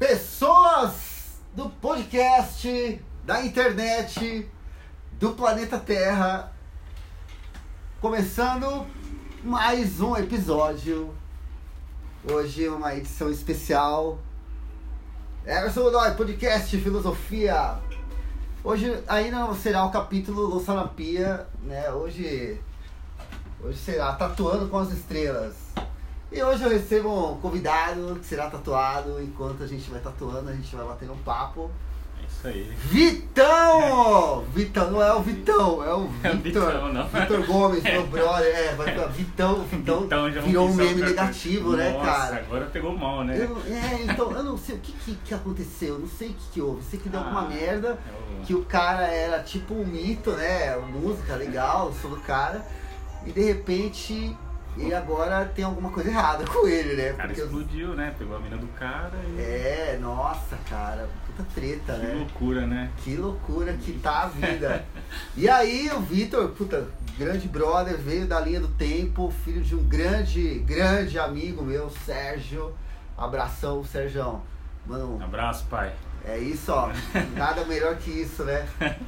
Pessoas do podcast, da internet, do planeta Terra, começando mais um episódio. Hoje uma edição especial. Emerson Godoy, podcast Filosofia. Hoje ainda não será o capítulo Louça na Pia, né? Hoje, hoje será Tatuando com as Estrelas. E hoje eu recebo um convidado que será tatuado. Enquanto a gente vai tatuando, a gente vai batendo um papo. É isso aí. Vitão! Vitão, não é o Vitão, é o É o Vitor. Vitão, não. Vitor Gomes, meu brother. É, vai ficar Vitão, Vitão, já virou um meme negativo, né, Nossa, cara? agora pegou mal, né? Eu- é, então, eu não sei o que, que, que aconteceu, não sei o que, que houve. Sei que deu alguma Ah, merda, é o- que o cara era tipo um mito, né? Música legal, sou do cara. E de repente, ele agora tem alguma coisa errada com ele, né? O cara Porque explodiu, né? Pegou a mina do cara e. É, nossa, cara, puta treta, Que né? loucura, né? Que loucura que tá a vida. E aí o Vitor, puta, grande brother, veio da linha do tempo, filho de um grande, grande amigo meu, Sérgio. Abração, Sérgio. Mano, Abraço, pai. é isso, ó. Nada melhor que isso, né?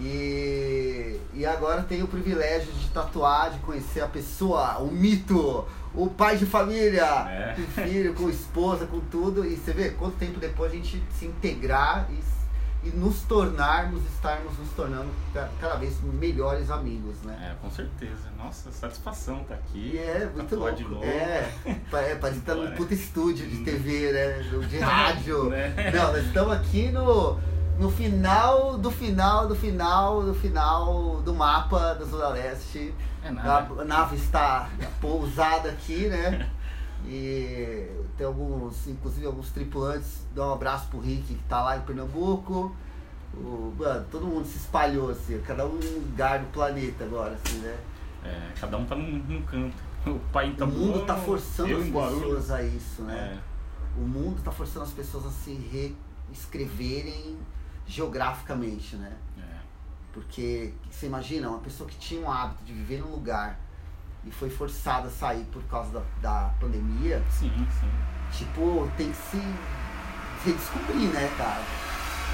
E, e agora tenho o privilégio de tatuar, de conhecer a pessoa, o mito, o pai de família, É. com filho, com esposa, com tudo. E você vê quanto tempo depois a gente se integrar e, e nos tornarmos, estarmos nos tornando ca- cada vez melhores amigos, né? É, com certeza. Nossa, satisfação tá aqui. E é muito louco. de novo. É, é, parece que tá num puta estúdio de TV, né? De rádio. Né? Não, nós estamos aqui no, no final do final do final do final do mapa da Zona Leste. É A, nada. a nave está pousada aqui, né? E tem alguns, inclusive alguns tripulantes. Dá um abraço pro Rick que tá lá em Pernambuco. O, mano, todo mundo se espalhou, assim, cada um em um lugar do planeta agora, assim, né? É, cada um tá num, num canto. O pai tá o mundo tá forçando as pessoas a isso, né? É, O mundo tá forçando as pessoas a se reescreverem geograficamente, né? é. Porque você imagina, uma pessoa que tinha um hábito de viver num lugar e foi forçada a sair por causa da, da pandemia, Sim, sim. tipo, tem que se redescobrir, né, cara?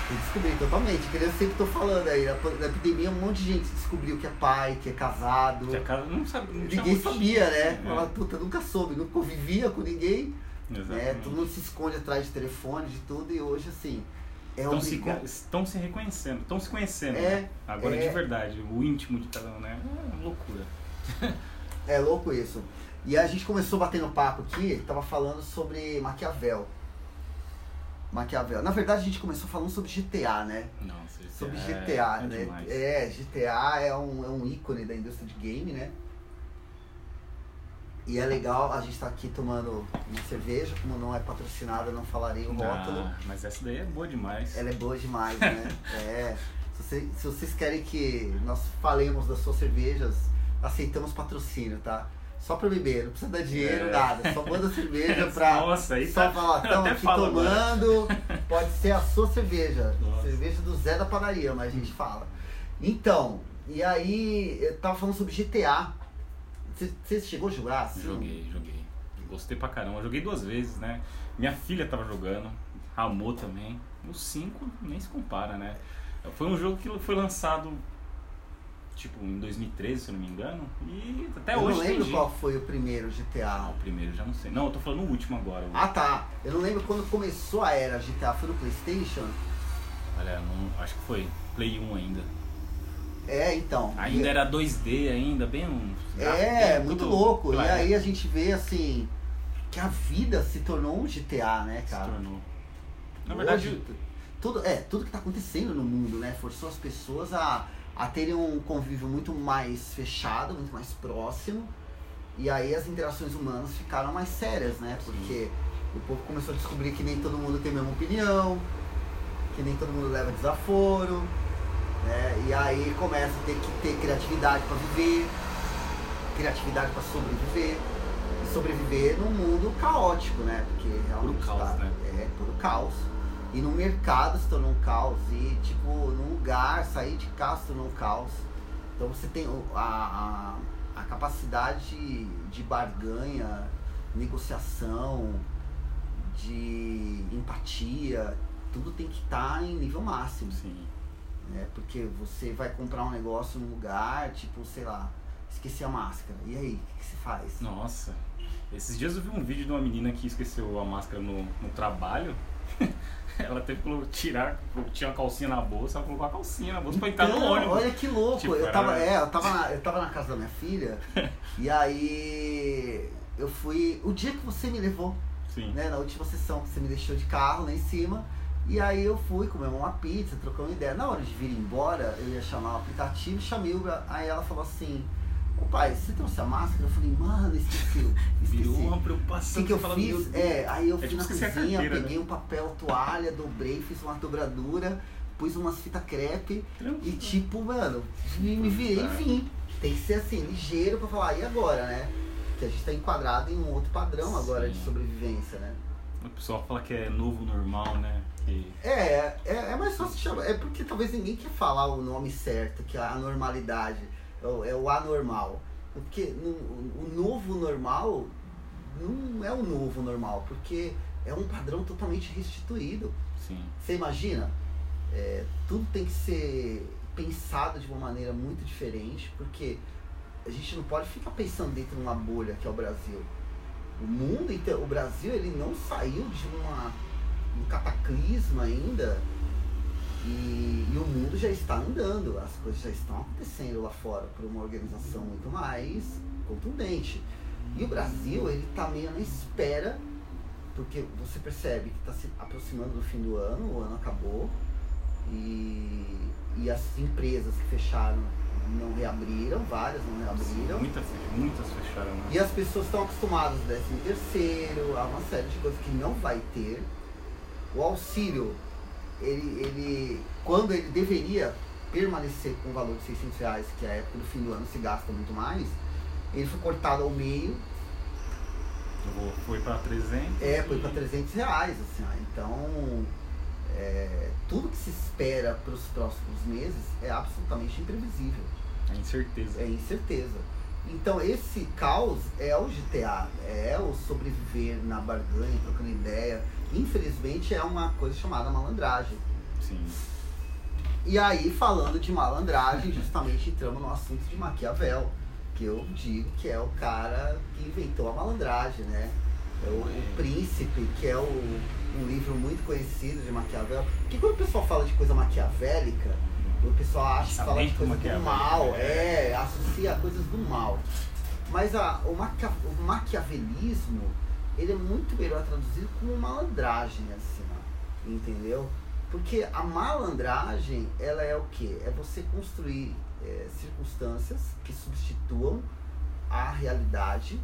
Tem que descobrir totalmente. Que eu sempre tô falando aí, na, epidemia um monte de gente descobriu que é pai, que é casado. Que casa não sabe. Não Ninguém sabia, né? É, Fala, puta, nunca soube, nunca convivia com ninguém. né? Exatamente. Todo mundo se esconde atrás de telefone, de tudo, e hoje assim. É Estão se, estão se reconhecendo, estão se conhecendo. É, né? Agora é. de verdade, o íntimo de cada um, né? É loucura. É louco isso. E a gente começou batendo papo aqui, tava falando sobre Maquiavel. Maquiavel. Na verdade, a gente começou falando sobre GTA, né? Nossa, GTA Sobre é- GTA, é né? demais. É, GTA é um, é um ícone da indústria de game, né? E é legal, a gente tá aqui tomando uma cerveja, como não é patrocinada, não falarei o rótulo. Ah, mas essa daí é boa demais. Ela é boa demais, né? é. Se, você- se vocês querem que nós falemos das suas cervejas, aceitamos patrocínio, tá? Só pra beber, não precisa dar dinheiro, É. nada. Só manda cerveja pra. Nossa, aí só tá- falar, estamos aqui falo agora." tomando. Pode ser a sua cerveja. Nossa. Cerveja do Zé da padaria, mas a gente fala. Então, e aí eu tava falando sobre GTA. Você- chegou a jogar? assim? Joguei, joguei. Gostei pra caramba. Joguei duas vezes, né? Minha filha tava jogando, Ramô também. O 5 nem se compara, né? Foi um jogo que foi lançado, tipo, em 2013, se eu não me engano. E até eu hoje não tem lembro qual foi o primeiro Ah, GTA. o primeiro já não sei. Não, eu tô falando o último agora. o- Ah tá, eu não lembro quando começou a era GTA, foi no Playstation? Olha, não, acho que foi Play 1 ainda. É, então. Ainda E- era 2D ainda, bem um. É, muito tudo louco. E claro, aí a gente vê assim que a vida se tornou um GTA, né, se cara? tornou. Na Hoje, verdade, tudo, é, tudo que tá acontecendo no mundo, né? Forçou as pessoas a, a terem um convívio muito mais fechado, muito mais próximo. E aí as interações humanas ficaram mais sérias, né? Porque o povo começou a descobrir que nem todo mundo tem a mesma opinião, que nem todo mundo leva desaforo, né? E aí começa a ter que ter criatividade para viver, criatividade para sobreviver. E sobreviver num mundo caótico, né? Porque realmente caos, tá, né? é puro caos. E no mercado se tornou um caos. E, tipo, num lugar, sair de casa se tornou um caos. Então você tem a, a, a capacidade de barganha, negociação, de empatia, tudo tem que estar em nível máximo. Sim. Né? Porque você vai comprar um negócio num lugar, tipo, sei lá, esqueci a máscara. E aí, o que, que você faz? Nossa. Esses dias eu vi um vídeo de uma menina que esqueceu a máscara no, no trabalho. ela teve que tirar, tinha uma calcinha na bolsa, ela colocou a calcinha na bolsa pra entrar no Então, ônibus. Olha que louco. Tipo, eu, tava, era- é, eu, tava na, eu tava na casa da minha filha e aí eu fui. O dia que você me levou, Sim. né? Na última sessão que você me deixou de carro lá em cima. E aí eu fui comer uma pizza, trocando ideia. Na hora de vir embora, eu ia chamar o aplicativo, chamei o. Aí ela falou assim, ô pai, você trouxe a máscara? Eu falei, mano, esqueci. esqueci. Virou uma O preocupação. que, que eu fiz? "Meu Deus". É, aí eu É fui tipo na cozinha, carteira, peguei né? um papel toalha, dobrei, fiz uma dobradura, pus umas fita crepe e Tranquilo. tipo, mano, me, virei e vim. Tem que ser assim, ligeiro pra falar, e agora, né? Que a gente tá enquadrado em um outro padrão agora de Sim. sobrevivência, né? O pessoal fala que é novo normal, né? É, é, é mais fácil chamar. É porque talvez ninguém quer falar o nome certo, que é a anormalidade. É o, é o anormal. Porque no- o novo normal não é o novo normal, porque é um padrão totalmente restituído. Sim. Você imagina? É, tudo tem que ser pensado de uma maneira muito diferente, porque a gente não pode ficar pensando dentro de uma bolha que é o Brasil. O mundo o Brasil, ele não saiu de uma, um cataclisma ainda e, e o mundo já está andando, as coisas já estão acontecendo lá fora por uma organização muito mais contundente. E o Brasil, ele está meio na espera, porque você percebe que está se aproximando do fim do ano, o ano acabou, e, e as empresas que fecharam não reabriram, várias não reabriram. Muitas, muitas fecharam, né? E as pessoas estão acostumadas ao décimo terceiro, a uma série de coisas que não vai ter. O auxílio, ele, ele quando ele deveria permanecer com o valor de 600 reais, que é a época do fim do ano se gasta muito mais, ele foi cortado ao meio, vou- Foi pra 300. é, foi para 300 reais, assim, ó. então é, tudo que se espera para os próximos meses é absolutamente imprevisível. É incerteza. É incerteza. Então esse caos é o GTA, é o sobreviver na barganha, trocando ideia. Infelizmente é uma coisa chamada malandragem. Sim. E aí, falando de malandragem, justamente entramos no assunto de Maquiavel, que eu digo que é o cara que inventou a malandragem, né? É o, o Príncipe, que é o, um livro muito conhecido de Maquiavel. Porque quando o pessoal fala de coisa maquiavélica, o pessoal acha que fala de coisa do maquiavélico, mal, é. é, associa coisas do mal. Mas a, o, maquia, o maquiavelismo, ele é muito melhor traduzido como malandragem, assim, ó, entendeu? Porque a malandragem, ela é o quê? É você construir é, circunstâncias que substituam a realidade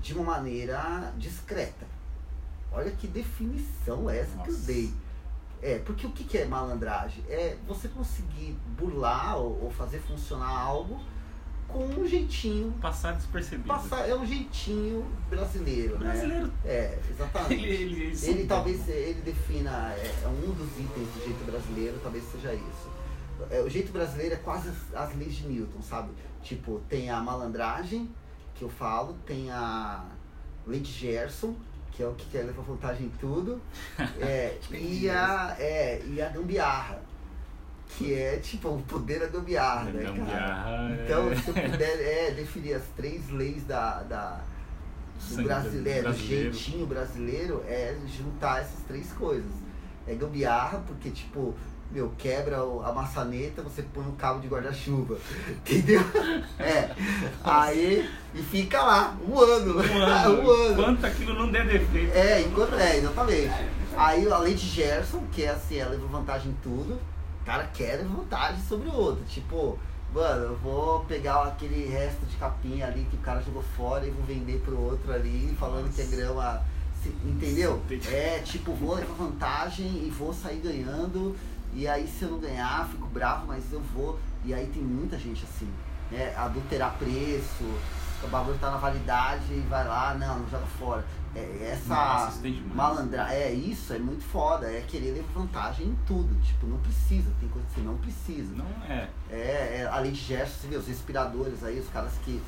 de uma maneira discreta. Olha que definição é essa que eu Nossa. dei. É, porque o que que é malandragem? É você conseguir burlar ou, ou fazer funcionar algo com um jeitinho. Passar despercebido. Passar, é um jeitinho brasileiro, né? brasileiro, É, exatamente. ele, ele, Ele talvez ele defina é, é um dos itens do jeito brasileiro, talvez seja isso. É, o jeito brasileiro é quase as, as leis de Newton, sabe? Tipo, tem a malandragem, que eu falo, tem a lei de Gerson, que é o que quer levar vantagem em tudo, é, e, a, é, e a gambiarra, que é tipo o poder da gambiarra, né, cara? Gambiarra, é- Então, se eu puder é, definir as três leis da, da, do Sangue brasileiro, do jeitinho brasileiro, é juntar essas três coisas. É gambiarra, porque tipo, meu, quebra a maçaneta, você põe um cabo de guarda-chuva. Entendeu? É. Aí, e fica lá, um ano. Um ano. um ano. Enquanto aquilo não der defeito. É, enquanto é, exatamente. Aí a de Gerson, que é assim, ela leva vantagem em tudo, o cara quer levar vantagem sobre o outro. Tipo, mano, eu vou pegar aquele resto de capinha ali que o cara jogou fora e vou vender pro outro ali, falando que é grama. Entendeu? É, tipo, vou levar vantagem e vou sair ganhando. E aí se eu não ganhar, fico bravo, mas eu vou. E aí tem muita gente assim, né? Adulterar preço, o bagulho tá na validade e vai lá, não, não joga fora. É, essa Nossa, tem demais. malandragem, é isso, é muito foda, é querer levar vantagem em tudo. Tipo, não precisa, tem coisa que você não precisa. Não é. É, é, além de gestos, você vê os respiradores aí, os caras que,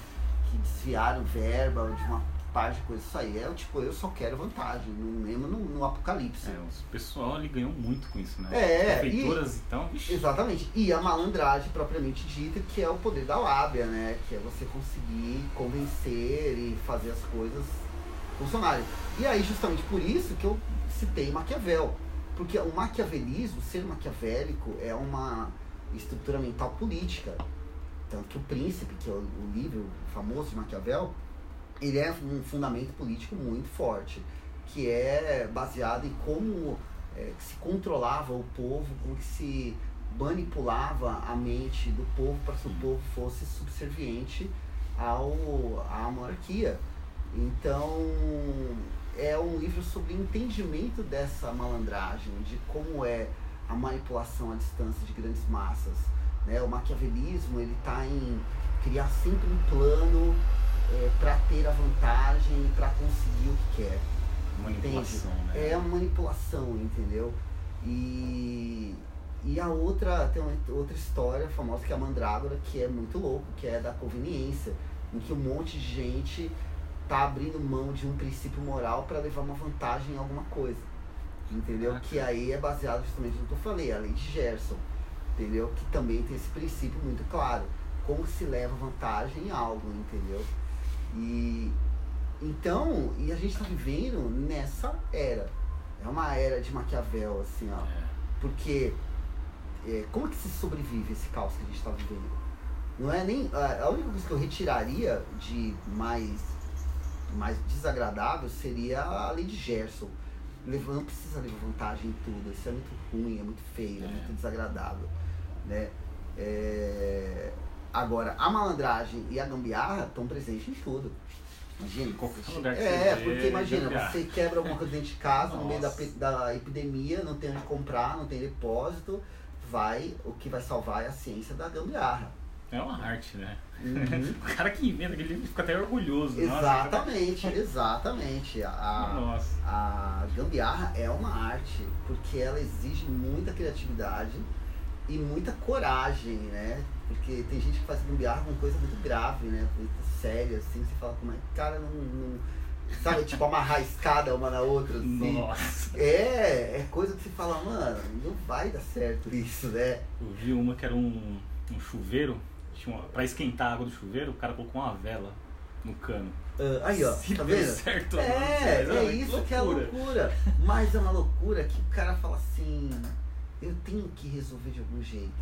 que desviaram verba de uma par de coisas. Isso aí é tipo, eu só quero vantagem, no, mesmo no, no apocalipse. É, o pessoal ali ganhou muito com isso, né? É, Prefeituras, então, vixi. Exatamente. E a malandragem propriamente dita, que é o poder da lábia, né? Que é você conseguir convencer e fazer as coisas funcionarem. E aí, justamente por isso que eu citei Maquiavel. Porque o maquiavelismo, ser maquiavélico, é uma estrutura mental política. Tanto que o Príncipe, que é o livro famoso de Maquiavel, ele é um fundamento político muito forte, que é baseado em como é, se controlava o povo, como que se manipulava a mente do povo para que o povo fosse subserviente ao, à monarquia. Então, é um livro sobre entendimento dessa malandragem, de como é a manipulação à distância de grandes massas. Né? O maquiavelismo ele está em criar sempre um plano é, para ter a vantagem e para conseguir o que quer. Manipulação, entende? né? É uma manipulação, entendeu? E, e a outra, tem uma outra história famosa que é a Mandrágora, que é muito louco, que é da conveniência, em que um monte de gente tá abrindo mão de um princípio moral para levar uma vantagem em alguma coisa. Entendeu? Ah, Que aí é baseado justamente no que eu falei, a lei de Gerson. Entendeu? Que também tem esse princípio muito claro. Como se leva vantagem em algo, entendeu? E então, e a gente está vivendo nessa era. É uma era de Maquiavel, assim, ó. É. Porque é, como que se sobrevive esse caos que a gente está vivendo? Não é nem. A única coisa que eu retiraria de mais, mais desagradável seria a lei de Gerson. Não precisa levar vantagem em tudo. Isso é muito ruim, é muito feio, é, É. muito desagradável. Né? É, Agora, a malandragem e a gambiarra estão presentes em tudo. Imagina. Em qualquer você- lugar que É, você porque imagina, gambiarra. você quebra alguma coisa dentro de casa, no meio da, Nossa. da epidemia, não tem onde comprar, não tem depósito, vai, o que vai salvar é a ciência da gambiarra. É uma arte, né? Uhum. O cara que inventa aquele livro fica até orgulhoso. Nossa, exatamente, exatamente. A, Nossa. a gambiarra é uma arte, porque ela exige muita criatividade e muita coragem, né? Porque tem gente que faz gambiarra com coisa muito grave, né? Muito séria, assim, você fala, como é que o cara não, não- Sabe, tipo, amarrar a escada uma na outra, assim. Nossa. É, é coisa que você fala, mano, não vai dar certo isso, né? Eu vi uma que era um, um chuveiro. Tinha uma, pra esquentar a água do chuveiro, o cara colocou uma vela no cano. Ah, aí, ó, Se tá vendo? certo, É, mas é uma isso que é loucura. Mas é uma loucura que o cara fala assim, eu tenho que resolver de algum jeito.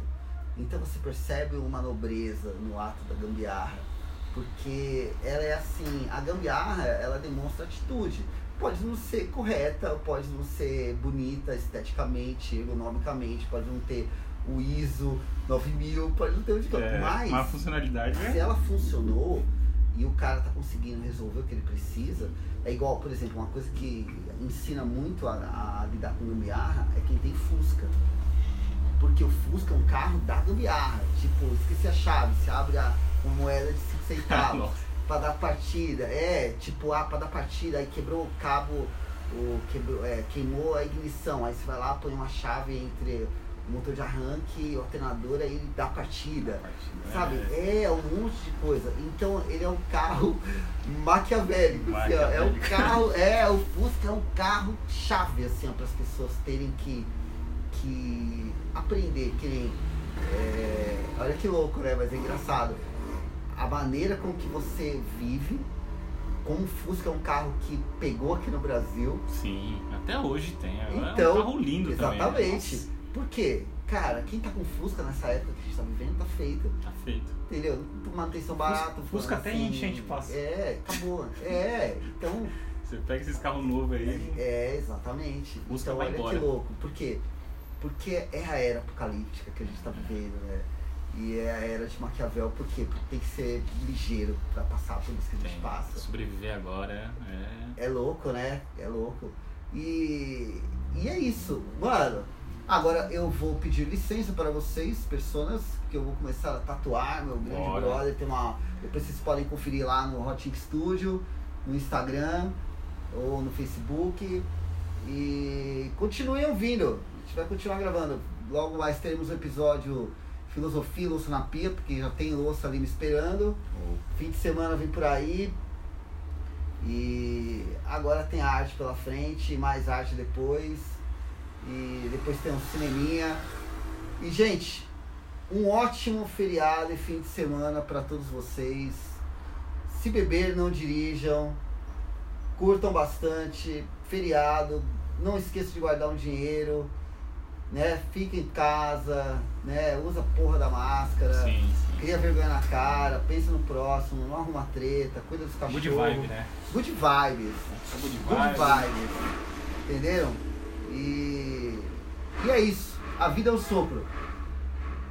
Então você percebe uma nobreza no ato da gambiarra. Porque ela é assim, a gambiarra, ela demonstra atitude. Pode não ser correta, pode não ser bonita esteticamente, ergonomicamente, pode não ter o ISO 9000, pode não ter o de É, mas uma funcionalidade se é. ela funcionou e o cara tá conseguindo resolver o que ele precisa, é igual, por exemplo, uma coisa que ensina muito a, a lidar com gambiarra é quem tem Fusca. Porque o Fusca é um carro da gambiarra. Tipo, esqueci a chave, se abre a, uma moeda de 5 centavos pra dar partida. É, tipo, ah, pra dar partida, aí quebrou o cabo, o, quebrou, é, queimou a ignição. Aí você vai lá, põe uma chave entre o motor de arranque e o alternador, aí ele dá partida. Sabe? É. É um monte de coisa. Então ele é um carro maquiavélico. assim, ó. é um Maquiavélico. carro. É, o Fusca é um carro chave, assim, para as pessoas terem que, que aprender. Que nem, é, olha que louco, né? Mas é engraçado. A maneira com que você vive, como o Fusca é um carro que pegou aqui no Brasil. Sim, até hoje tem. É Então, um carro lindo Exatamente. também. né? Por quê? Cara, quem tá com Fusca nessa época que a gente tá vivendo, tá feito. Tá feito. Entendeu? Manutenção barata. Fusca até assim, enchente passa. É, acabou. É, então. Você pega esses carros novos aí. É, exatamente. Fusca então vai olha embora. que louco. Por quê? Porque é a era apocalíptica que a gente tá vivendo, né? E é a era de Maquiavel, por quê? Porque tem que ser ligeiro pra passar por isso que a gente Tem. passa. Sobreviver agora é. É louco, né? É louco. E, e é isso. Mano, agora eu vou pedir licença para vocês, personas, que eu vou começar a tatuar meu grande Bora. brother. Tem uma, depois vocês podem conferir lá no Hot Ink Studio, no Instagram ou no Facebook. E continuem ouvindo. A gente vai continuar gravando. Logo mais teremos um episódio Filosofia, Louça na Pia, porque já tem louça ali me esperando. Fim de semana vem por aí. E agora tem arte pela frente, mais arte depois. E depois tem um cineminha. E, gente, um ótimo feriado e fim de semana para todos vocês. Se beber, não dirijam. Curtam bastante. Feriado. Não esqueça de guardar um dinheiro. Né? Fica em casa. Né? Usa a porra da máscara. Sim, sim. Cria vergonha na cara. Pensa no próximo. Não arruma treta. Cuida dos cachorros. Good vibe, né? Good vibes. Good Good vibes. Entenderam? E. E é isso. A vida é um sopro.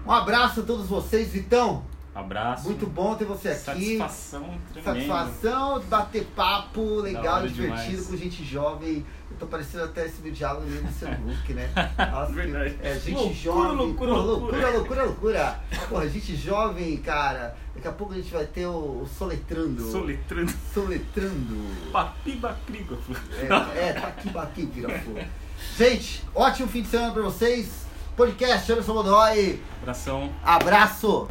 Um abraço a todos vocês, Vitão. Abraço. Muito bom ter você aqui. Satisfação tremenda. Satisfação de bater papo legal, divertido, demais. com gente jovem. Eu tô parecendo até esse meu diálogo do seu Hulk, né? Nossa, Verdade. É, gente Loucura, jovem. loucura, loucura. loucura, loucura. Porra, gente jovem, cara. Daqui a pouco a gente vai ter o, Soletrando. Soletrando. Soletrando. Papiba prígrafo. É, é, tá Pirafo. Gente, ótimo fim de semana pra vocês. Podcast Anderson Godoy. Abração. Abraço.